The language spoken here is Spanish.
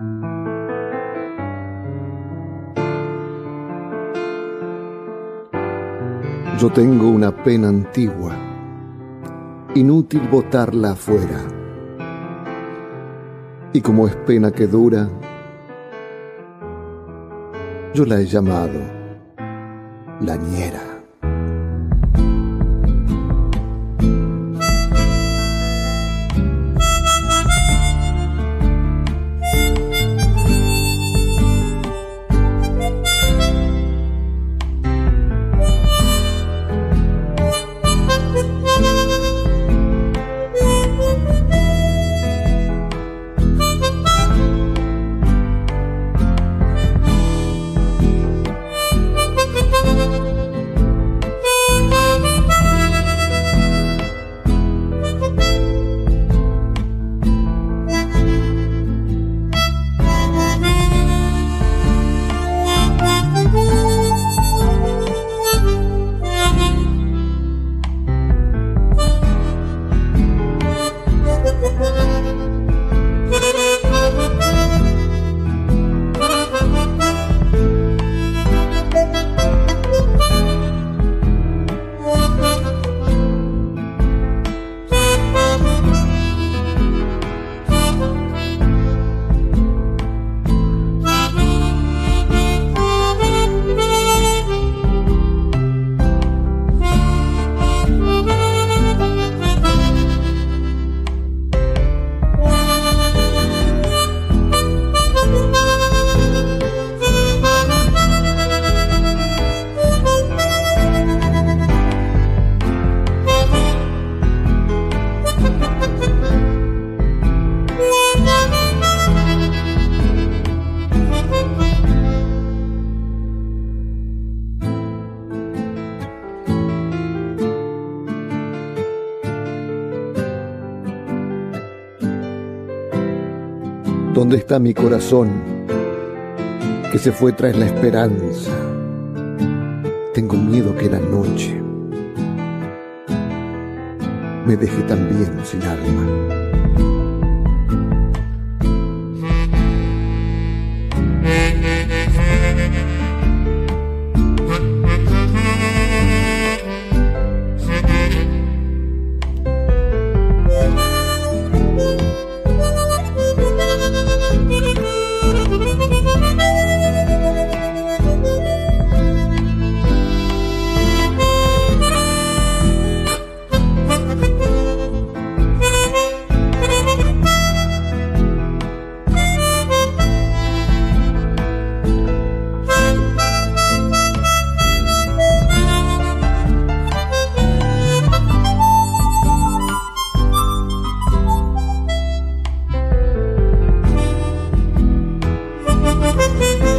Yo tengo una pena antigua, inútil botarla afuera. Y como es pena que dura, yo la he llamado la ñera. ¿Dónde está mi corazón que se fue tras la esperanza? Tengo miedo que la noche me deje también sin alma. Thank you.